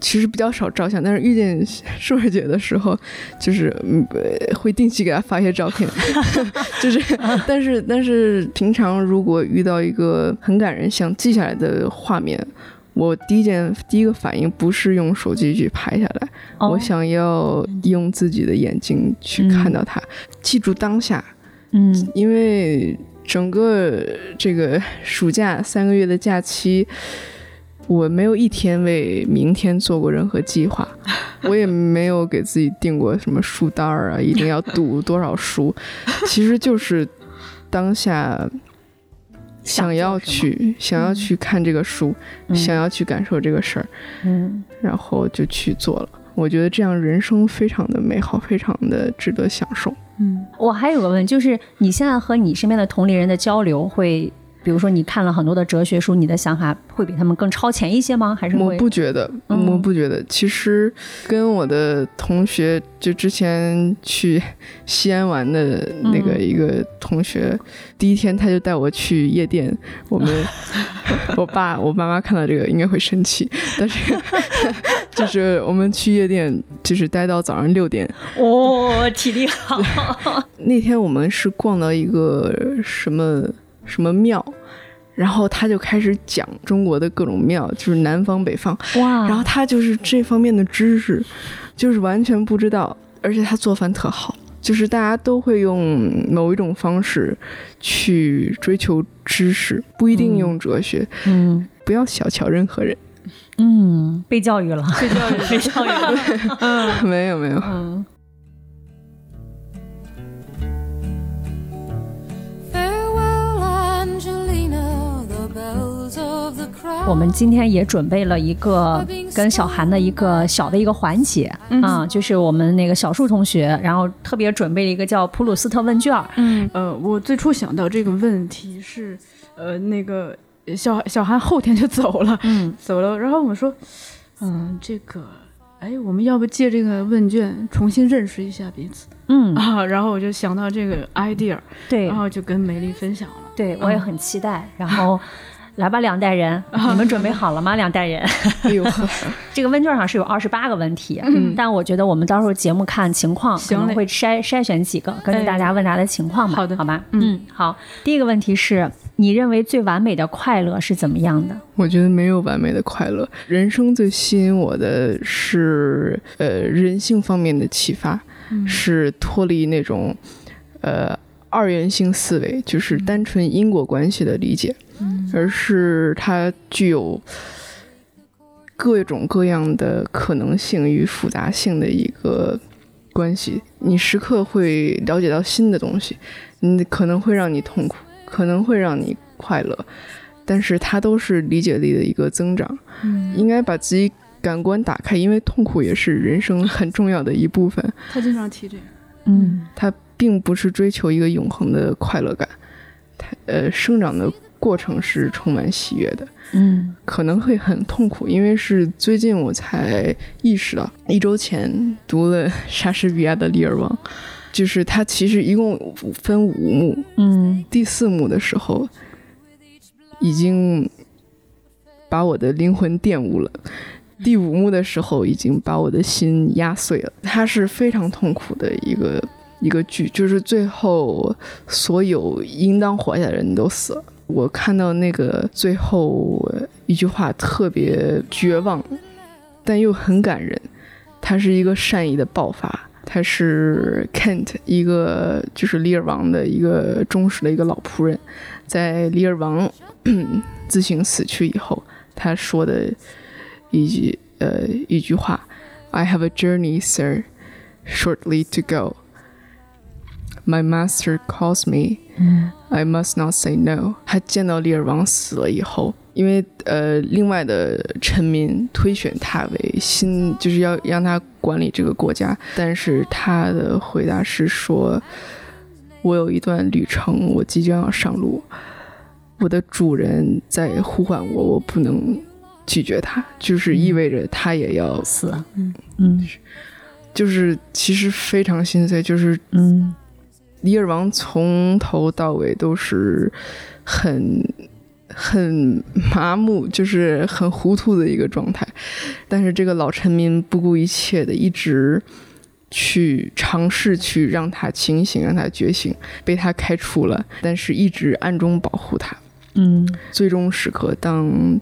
其实比较少照相，但是遇见硕儿姐的时候，就是会定期给她发一些照片，就是但是但是平常如果遇到一个很感人想记下来的画面。我第一件第一个反应不是用手机去拍下来，
哦
我想要用自己的眼睛去看到它，记住当下，
嗯
因为整个这个暑假三个月的假期，我没有一天为明天做过任何计划，我也没有给自己定过什么书单儿啊，一定要读多少书，其实就是当下。想要去，想要去看这个书，
嗯
想要去感受这个事儿，
嗯
然后就去做了。我觉得这样人生非常的美好，非常的值得享受。
嗯，
我还有个问题，就是你现在和你身边的同龄人的交流会。比如说，你看了很多的哲学书，你的想法会比他们更超前一些吗？还是
我不觉得，
嗯
我不觉得。其实跟我的同学，就之前去西安玩的那个
嗯
一个同学，第一天他就带我去夜店。我们 我爸我妈妈看到这个应该会生气，但是 就是我们去夜店，就是待到早上六点。
哦，体力好，
那天我们是逛到一个什么什么庙。然后他就开始讲中国的各种庙，就是南方北方，
哇！
然后他就是这方面的知识，就是完全不知道，而且他做饭特好，就是大家都会用某一种方式去追求知识，不一定用哲学，
嗯
不要小瞧任何人。
嗯，被教育了，
被教育
被教育了，
没有没有，
嗯。我们今天也准备了一个跟小韩的一个小的一个环节、啊，就是我们那个小树同学，然后特别准备了一个叫普鲁斯特问卷。
嗯，呃，我最初想到这个问题是，呃，那个小小韩后天就走了，
嗯
走了，然后我说，嗯，这个，哎，我们要不借这个问卷重新认识一下彼此
嗯，
啊？然后我就想到这个 idea，
对
然后就跟梅丽分享了。
对，我也很期待。然后来吧，两代人，你们准备好了吗？两代人，
哎呦，
这个问卷上是有二十八个问题，
嗯
但我觉得我们到时候节目看情况，可能会筛筛选几个，根据大家问答的情况吧。
好的
好吧。
嗯
好。第一个问题是你认为最完美的快乐是怎么样的？
我觉得没有完美的快乐，人生最吸引我的是呃人性方面的启发，是脱离那种呃二元性思维，就是单纯因果关系的理解，而是它具有各种各样的可能性与复杂性的一个关系。你时刻会了解到新的东西，你可能会让你痛苦，可能会让你快乐，但是它都是理解力的一个增长。
嗯，
应该把自己感官打开，因为痛苦也是人生很重要的一部分。
他经常提这个。
嗯
他并不是追求一个永恒的快乐感，他呃生长的过程是充满喜悦的，
嗯
可能会很痛苦，因为是最近我才意识到，一周前读了莎士比亚的《李尔王》，就是它其实一共分五幕，
嗯
第四幕的时候已经把我的灵魂玷污了。第五幕的时候，已经把我的心压碎了。它是非常痛苦的一个一个剧，就是最后所有应当活下的人都死了。我看到那个最后一句话特别绝望，但又很感人。它是一个善意的爆发，他是 Kent 一个就是里尔王的一个忠实的一个老仆人，在里尔王 自行死去以后，他说的一句呃一句话：“I have a journey, sir, shortly to go. My master calls me.
嗯
I must not say no。他见到利尔王死了以后，因为呃，另外的臣民推选他为新，就是要让他管理这个国家，但是他的回答是说：“我有一段旅程，我即将要上路，我的主人在呼唤我，我不能拒绝他，就是意味着他也要
死了。
嗯
嗯
就是其实非常心碎，就是
嗯
李尔王从头到尾都是很很麻木，就是很糊涂的一个状态。但是这个老臣民不顾一切的一直去尝试去让他清醒，让他觉醒，被他开除了，但是一直暗中保护他。
嗯
最终时刻，当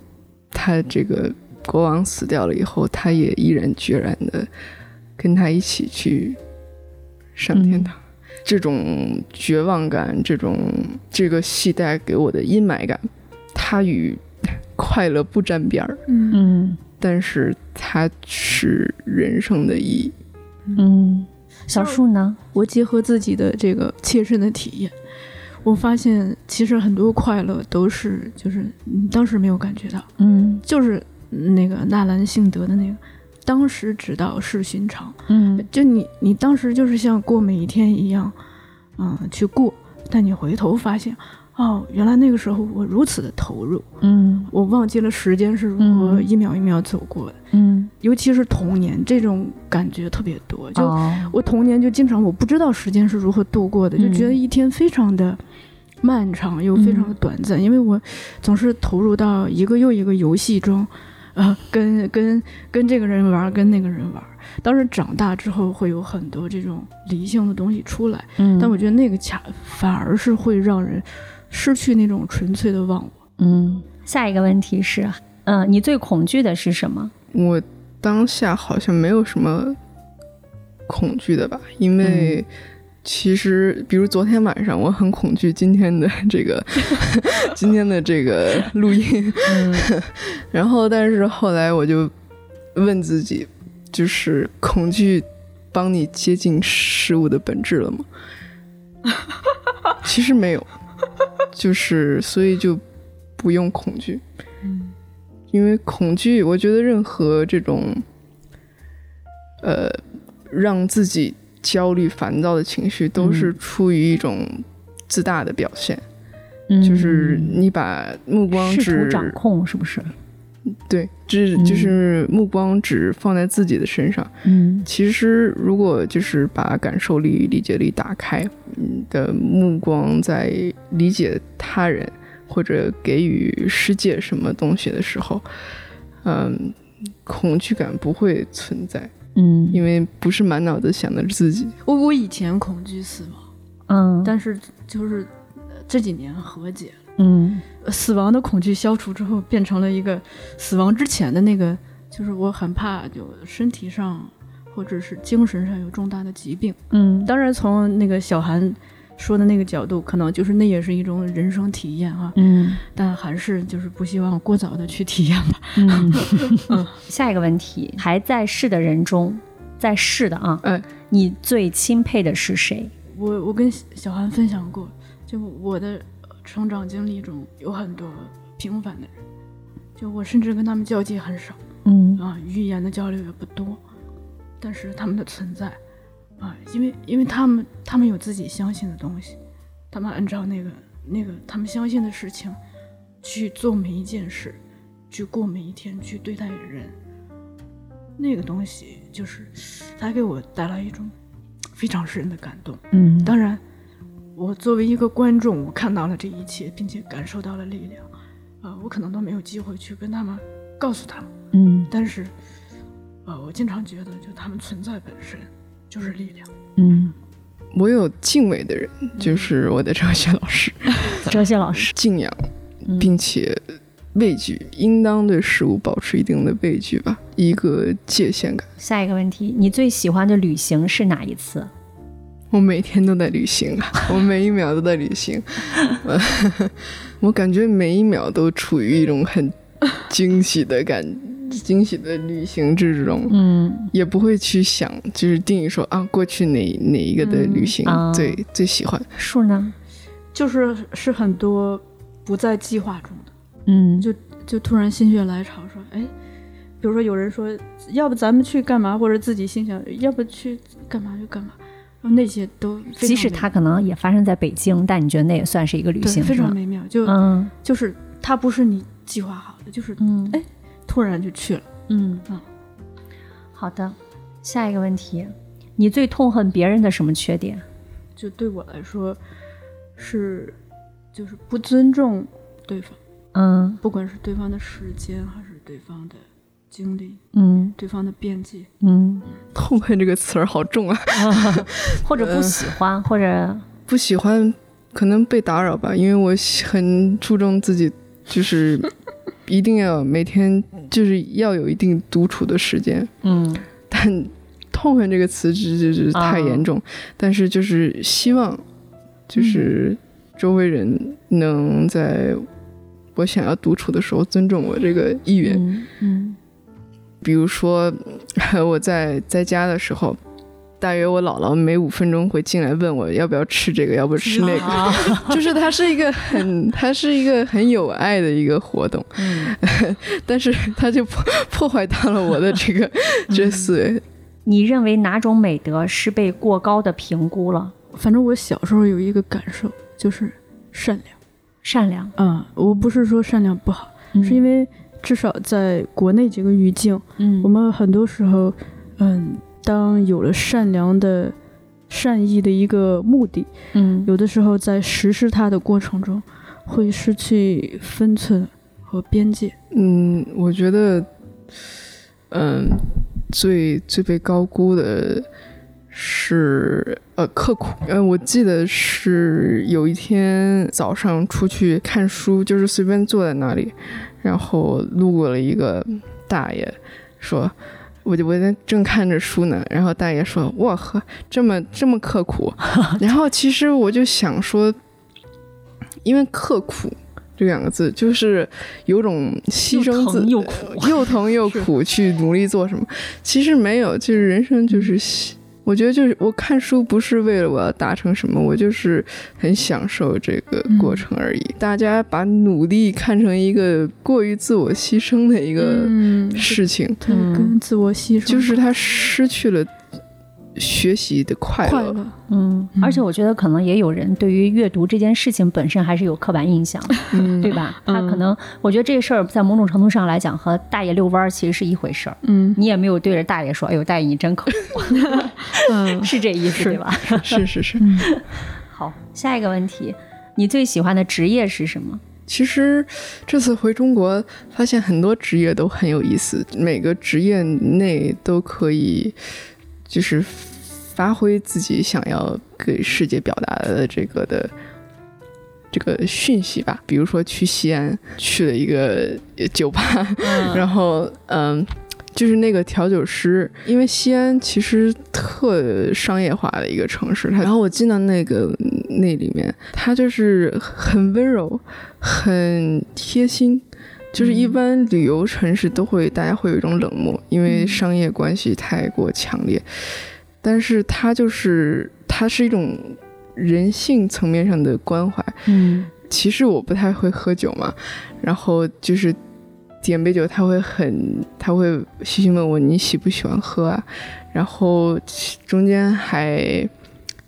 他这个国王死掉了以后，他也毅然决然的跟他一起去上天堂。这种绝望感，这种这个戏带给我的阴霾感，它与快乐不沾边儿，
嗯
嗯
但是它是人生的意义。
嗯，小树呢？
我结合自己的这个切身的体验，我发现其实很多快乐都是就是你当时没有感觉到，
嗯
就是那个纳兰性德的那个，当时只道是寻常，
嗯。
就你你当时就是像过每一天一样，嗯，去过，但你回头发现，哦，原来那个时候我如此的投入，
嗯。
我忘记了时间是如何
嗯。
一秒一秒走过的，
嗯，
尤其是童年这种感觉特别多，就。
哦。
我童年就经常我不知道时间是如何度过的，就觉得
嗯
一天非常的漫长又非常的短暂，因为我总是投入到一个又一个游戏中，啊、跟跟跟这个人玩，跟那个人玩。当然长大之后会有很多这种理性的东西出来，
嗯，
但我觉得那个恰反而是会让人失去那种纯粹的忘我。
嗯，下一个问题是，嗯、你最恐惧的是什么？
我当下好像没有什么恐惧的吧，因为其实，比如昨天晚上，我很恐惧今天的这个 今天的这个录音，然后但是后来我就问自己，就是恐惧帮你接近事物的本质了吗？其实没有，就是所以就不用恐惧。因为恐惧，我觉得任何这种，呃，让自己焦虑、烦躁的情绪，都是出于一种自大的表现，
嗯。
就是你把目光只
掌控，是不是？
对，只
嗯。
就是目光只放在自己的身上。
嗯。
其实，如果就是把感受力、理解力打开，你的目光在理解他人或者给予世界什么东西的时候，嗯，恐惧感不会存在，
嗯，
因为不是满脑子想的是自己。
我我以前恐惧死亡，
嗯，
但是就是呃这几年和解了。
嗯
呃死亡的恐惧消除之后，变成了一个死亡之前的那个，就是我很怕就身体上或者是精神上有重大的疾病。
嗯
当然，从那个小韩说的那个角度，可能就是那也是一种人生体验啊，
嗯
但还是就是不希望过早的去体验吧。
嗯。下一个问题，还在世的人中，在世的啊，
哎
你最钦佩的是谁？
我我跟小韩分享过，就我的成长经历中有很多平凡的人，就我甚至跟他们交际很少
嗯
啊，语言的交流也不多，但是他们的存在啊，因为因为他们他们有自己相信的东西，他们按照那个那个他们相信的事情去做每一件事，去过每一天，去对待人，那个东西就是它给我带来一种非常深的感动。
嗯
当然，我作为一个观众，我看到了这一切，并且感受到了力量，啊、我可能都没有机会去跟他们告诉他们，
嗯
但是，呃，我经常觉得，就他们存在本身就是力量。
嗯，
我有敬畏的人，就是我的哲学老师，
哲学老师，
敬仰，
嗯
并且畏惧，应当对事物保持一定的畏惧吧，一个界限感。
下一个问题，你最喜欢的旅行是哪一次？
我每天都在旅行啊，我每一秒都在旅行，呃 我感觉每一秒都处于一种很惊喜的感，惊喜的旅行之中，
嗯。
也不会去想，就是定义说啊，过去哪哪一个的旅行
啊。
最、最喜欢。
数呢？
就是是很多不在计划中的，
嗯。
就就突然心血来潮说，哎，比如说有人说，要不咱们去干嘛，或者自己心想，要不去干嘛就干嘛，然后那些都非常
即使它可能也发生在北京，但你觉得那也算是一个旅行，
非常美妙，就、
嗯。
就是它不是你计划好的，就是
嗯。
哎突然就去了。
嗯。
嗯
好的，下一个问题，你最痛恨别人的什么缺点？
就对我来说，是就是不尊重对方，
嗯。
不管是对方的时间，还是对方的精力，
嗯。
对方的边界。
嗯，
痛恨这个词儿好重啊，
或者不喜欢，或者
不喜欢可能被打扰吧，因为我喜很注重自己，就是一定要每天就是要有一定独处的时间，
嗯。
但痛恨这个词就就是太严重，但是就是希望，就是周围人能在我想要独处的时候尊重我这个意愿。
嗯嗯。
比如说 我在在家的时候，大约我姥姥每五分钟会进来问我要不要吃这个，要不吃那个，
啊
就是它是一个很它是一个很有爱的一个活动，
嗯，
但是它就破破坏到了我的这个这思维。
你认为哪种美德是被过高的评估了？
反正我小时候有一个感受，就是善良。
善良，
嗯、我不是说善良不好，是因
为
为至少在国内这个语境，
嗯。
我们很多时候，嗯，当有了善良的善意的一个目的，
嗯
有的时候在实施它的过程中，会失去分寸和边界。
嗯，我觉得，嗯，最最被高估的是呃刻苦。嗯，我记得是有一天早上出去看书，就是随便坐在那里，然后路过了一个大爷，说。我就我在正看着书呢，然后大爷说：“我呵，这么这么刻苦。”然后其实我就想说，因为刻苦这两个字就是有种牺牲自
又疼又苦
又疼又苦去努力做什么，其实没有，就是人生就是喜。我觉得就是我看书不是为了我要达成什么，我就是很享受这个过程而已。大家把努力看成一个过于自我牺牲的一个
嗯，
事情，
对，
嗯
跟自我牺牲
就是他失去了学习的快乐。
快乐。
嗯，而且我觉得可能也有人对于阅读这件事情本身还是有刻板印象 对吧？他可能，我觉得这事儿在某种程度上来讲，和大爷遛弯儿其实是一回事儿。
嗯
你也没有对着大爷说：“哎呦，大爷你真刻苦。
嗯”
是这意思对吧？
是是是。
好，下一个问题，你最喜欢的职业是什么？
其实这次回中国，发现很多职业都很有意思，每个职业内都可以，就是发挥自己想要给世界表达的这个的这个讯息吧。比如说去西安，去了一个呃酒吧，然后嗯。就是那个调酒师，因为西安其实特商业化的一个城市，它然后我进到那个那里面，他就是很温柔，很贴心。就是一般旅游城市都会，大家会有一种冷漠，因为商业关系太过强烈。但是他就是，他是一种人性层面上的关怀。
嗯
其实我不太会喝酒嘛，然后就是点杯酒，他会很，他会细心问我你喜不喜欢喝啊，然后中间还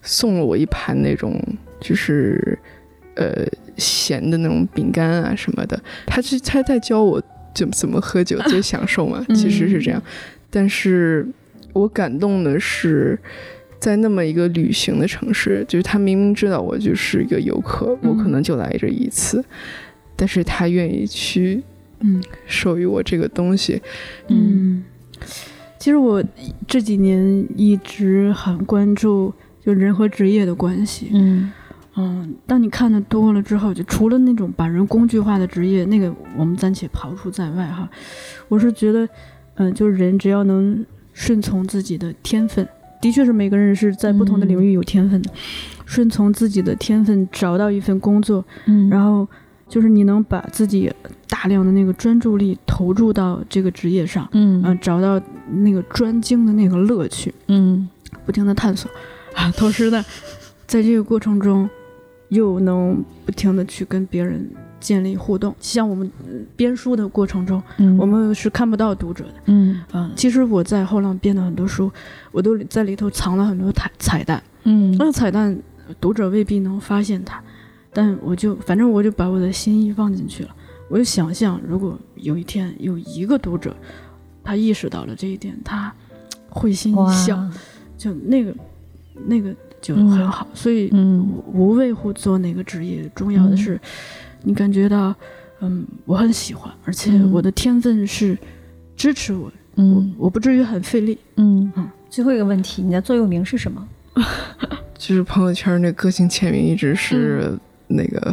送了我一盘那种就是呃咸的那种饼干啊什么的，他是他在教我怎么怎么喝酒最享受嘛，其实是这样，但是我感动的是。在那么一个旅行的城市，就是他明明知道我就是一个游客，我可能就来这一次，但是他愿意去
嗯。
授予我这个东西，
嗯，其实我这几年一直很关注就人和职业的关系。
嗯
嗯，当你看的多了之后，就除了那种把人工具化的职业，那个我们暂且刨除在外哈。我是觉得，嗯、就是人只要能顺从自己的天分，的确是每个人是在不同的领域有天分的，顺从自己的天分，找到一份工作，
嗯。
然后就是你能把自己大量的那个专注力投入到这个职业上，
嗯。
嗯、找到那个专精的那个乐趣，
嗯。
不停的探索。啊，同时呢，在这个过程中，又能不停的去跟别人建立互动。像我们呃编书的过程中，
嗯，
我们是看不到读者的。
嗯
嗯，其实我在后浪编的很多书，我都在里头藏了很多彩彩蛋。
嗯
那个彩蛋，读者未必能发现它，但我就反正我就把我的心意放进去了。我就想象，如果有一天有一个读者，他意识到了这一点，他会心一笑，就那个那个就很好。所以
嗯。
无为乎做哪个职业，重要的是你感觉到，嗯，我很喜欢，而且
嗯。
我的天分是支持我，
嗯。
我我不至于很费力。
嗯。
嗯。
最后一个问题，你的座右铭是什么？
就是朋友圈那个个性签名一直是那个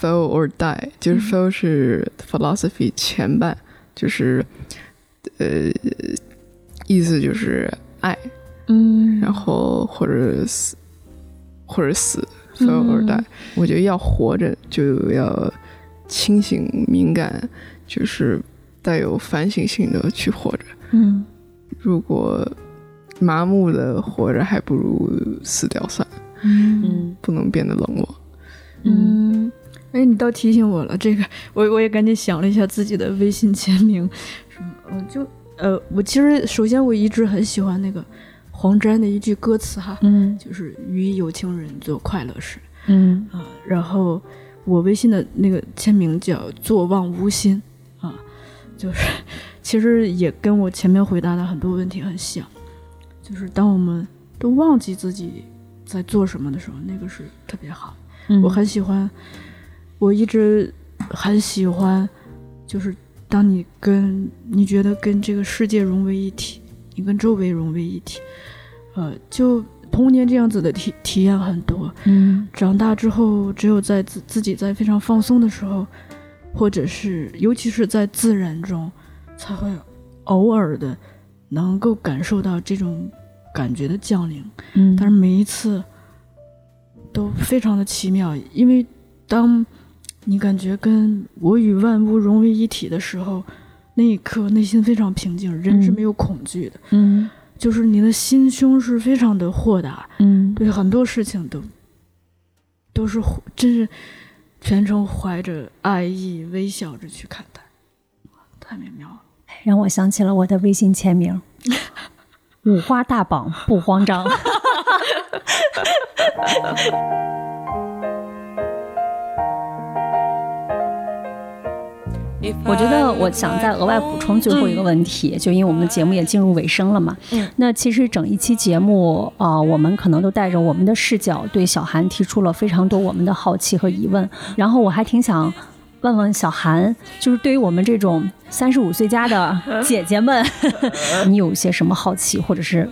fail or die，、就是 fail 是 philosophy 前半，就是呃意思就是爱，
嗯。
然后或者死或者死 fail or die，、我觉得要活着就要清醒敏感，就是带有反省性的去活着。
嗯。
如果麻木的活着，还不如死掉算了，
嗯。
不能变得冷漠。
嗯。
哎，你倒提醒我了，这个 我我也赶紧想了一下自己的微信签名，什么，我，就呃，我其实首先我一直很喜欢那个黄沾的一句歌词哈，
嗯
就是与有情人做快乐事
嗯
啊、然后我微信的那个签名叫坐忘无心啊，就是其实也跟我前面回答的很多问题很像，就是当我们都忘记自己在做什么的时候，那个是特别好。
嗯，
我很喜欢，我一直很喜欢，就是当你跟你觉得跟这个世界融为一体，你跟周围融为一体，呃，就童年这样子的体体验很多。
嗯
长大之后，只有在自自己在非常放松的时候，或者是尤其是在自然中，才会偶尔的能够感受到这种感觉的降临。
嗯，
但是每一次都非常的奇妙，因为当你感觉跟我与万物融为一体的时候，那一刻内心非常平静，人是
嗯
没有恐惧的，
嗯
就是你的心胸是非常的豁达，
嗯
对很多事情都都是真是全程怀着爱意微笑着去看待，太美妙了。
让我想起了我的微信签名：五花大绑不慌张。我觉得我想再额外补充最后一个问题，就因为我们的节目也进入尾声了嘛。
嗯
那其实整一期节目啊、呃我们可能都带着我们的视角，对小韩提出了非常多我们的好奇和疑问。然后我还挺想问问小韩，就是对于我们这种三十五岁加的 姐姐们，你有一些什么好奇或者是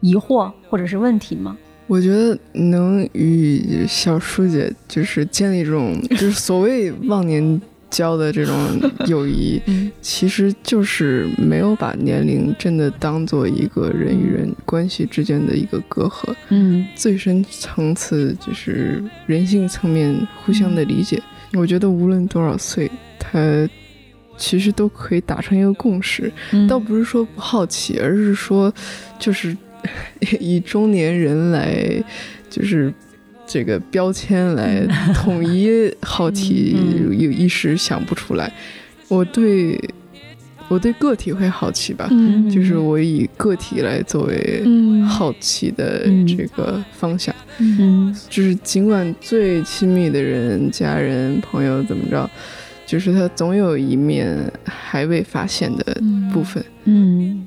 疑惑或者是问题吗？
我觉得能与小舒姐就是建立这种就是所谓忘年交的这种 友谊，
嗯
其实就是没有把年龄真的当做一个人与人关系之间的一个隔阂，
嗯
最深层次就是人性层面互相的理解。我觉得无论多少岁，他其实都可以达成一个共识，
嗯
倒不是说不好奇，而是说就是 以中年人来就是。这个标签来统一好奇，
嗯
有一时想不出来。我对我对个体会好奇吧，
嗯
就是我以个体来作为
嗯
好奇的
嗯
这个方向。
嗯
就是尽管最亲密的人、家人、朋友怎么着，就是他总有一面还未发现的部分。
嗯。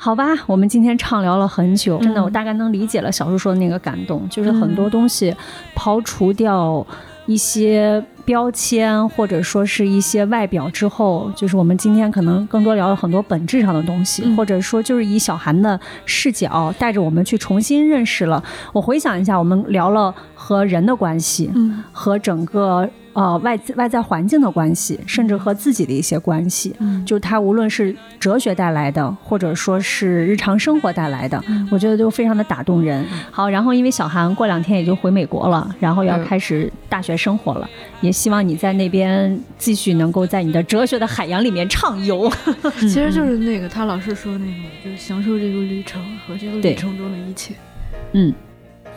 好吧，我们今天畅聊了很久，真的，
嗯
我大概能理解了小叔说的那个感动，就是很多东西刨除掉一些标签或者说是一些外表之后，就是我们今天可能更多聊了很多本质上的东西，
嗯。
或者说就是以小韩的视角带着我们去重新认识了。我回想一下，我们聊了和人的关系，
嗯。
和整个呃外外在环境的关系，甚至和自己的一些关系。
嗯
就它无论是哲学带来的，或者说是日常生活带来的，我觉得都非常的打动人。好，然后因为小韩过两天也就回美国了，然后要
嗯
开始大学生活了，也希望你在那边继续能够在你的哲学的海洋里面畅游。
其实就 是那个他老是说那个，就是享受这个旅程和这个旅程中的一切。
嗯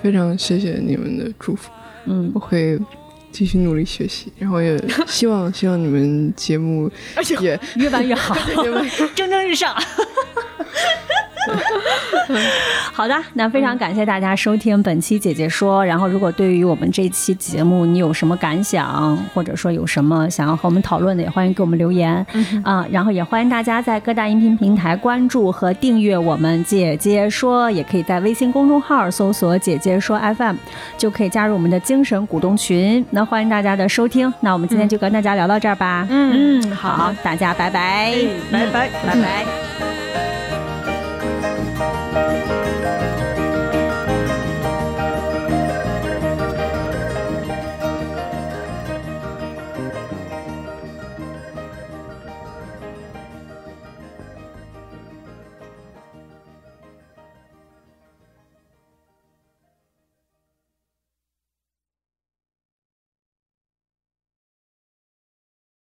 非常谢谢你们的祝福，
嗯
我，会继续努力学习，然后也希望希望你们节目也
越办越好，蒸蒸日上。好的，那非常感谢大家收听本期姐姐说。然后，如果对于我们这期节目你有什么感想，或者说有什么想要和我们讨论的，也欢迎给我们留言啊、然后也欢迎大家在各大音频平台关注和订阅我们姐姐说，也可以在微信公众号搜索“姐姐说 FM”，就可以加入我们的精神股东群。那欢迎大家的收听。那我们今天就跟大家聊到这儿吧。
嗯
嗯，好，大家拜拜，
拜拜
拜拜。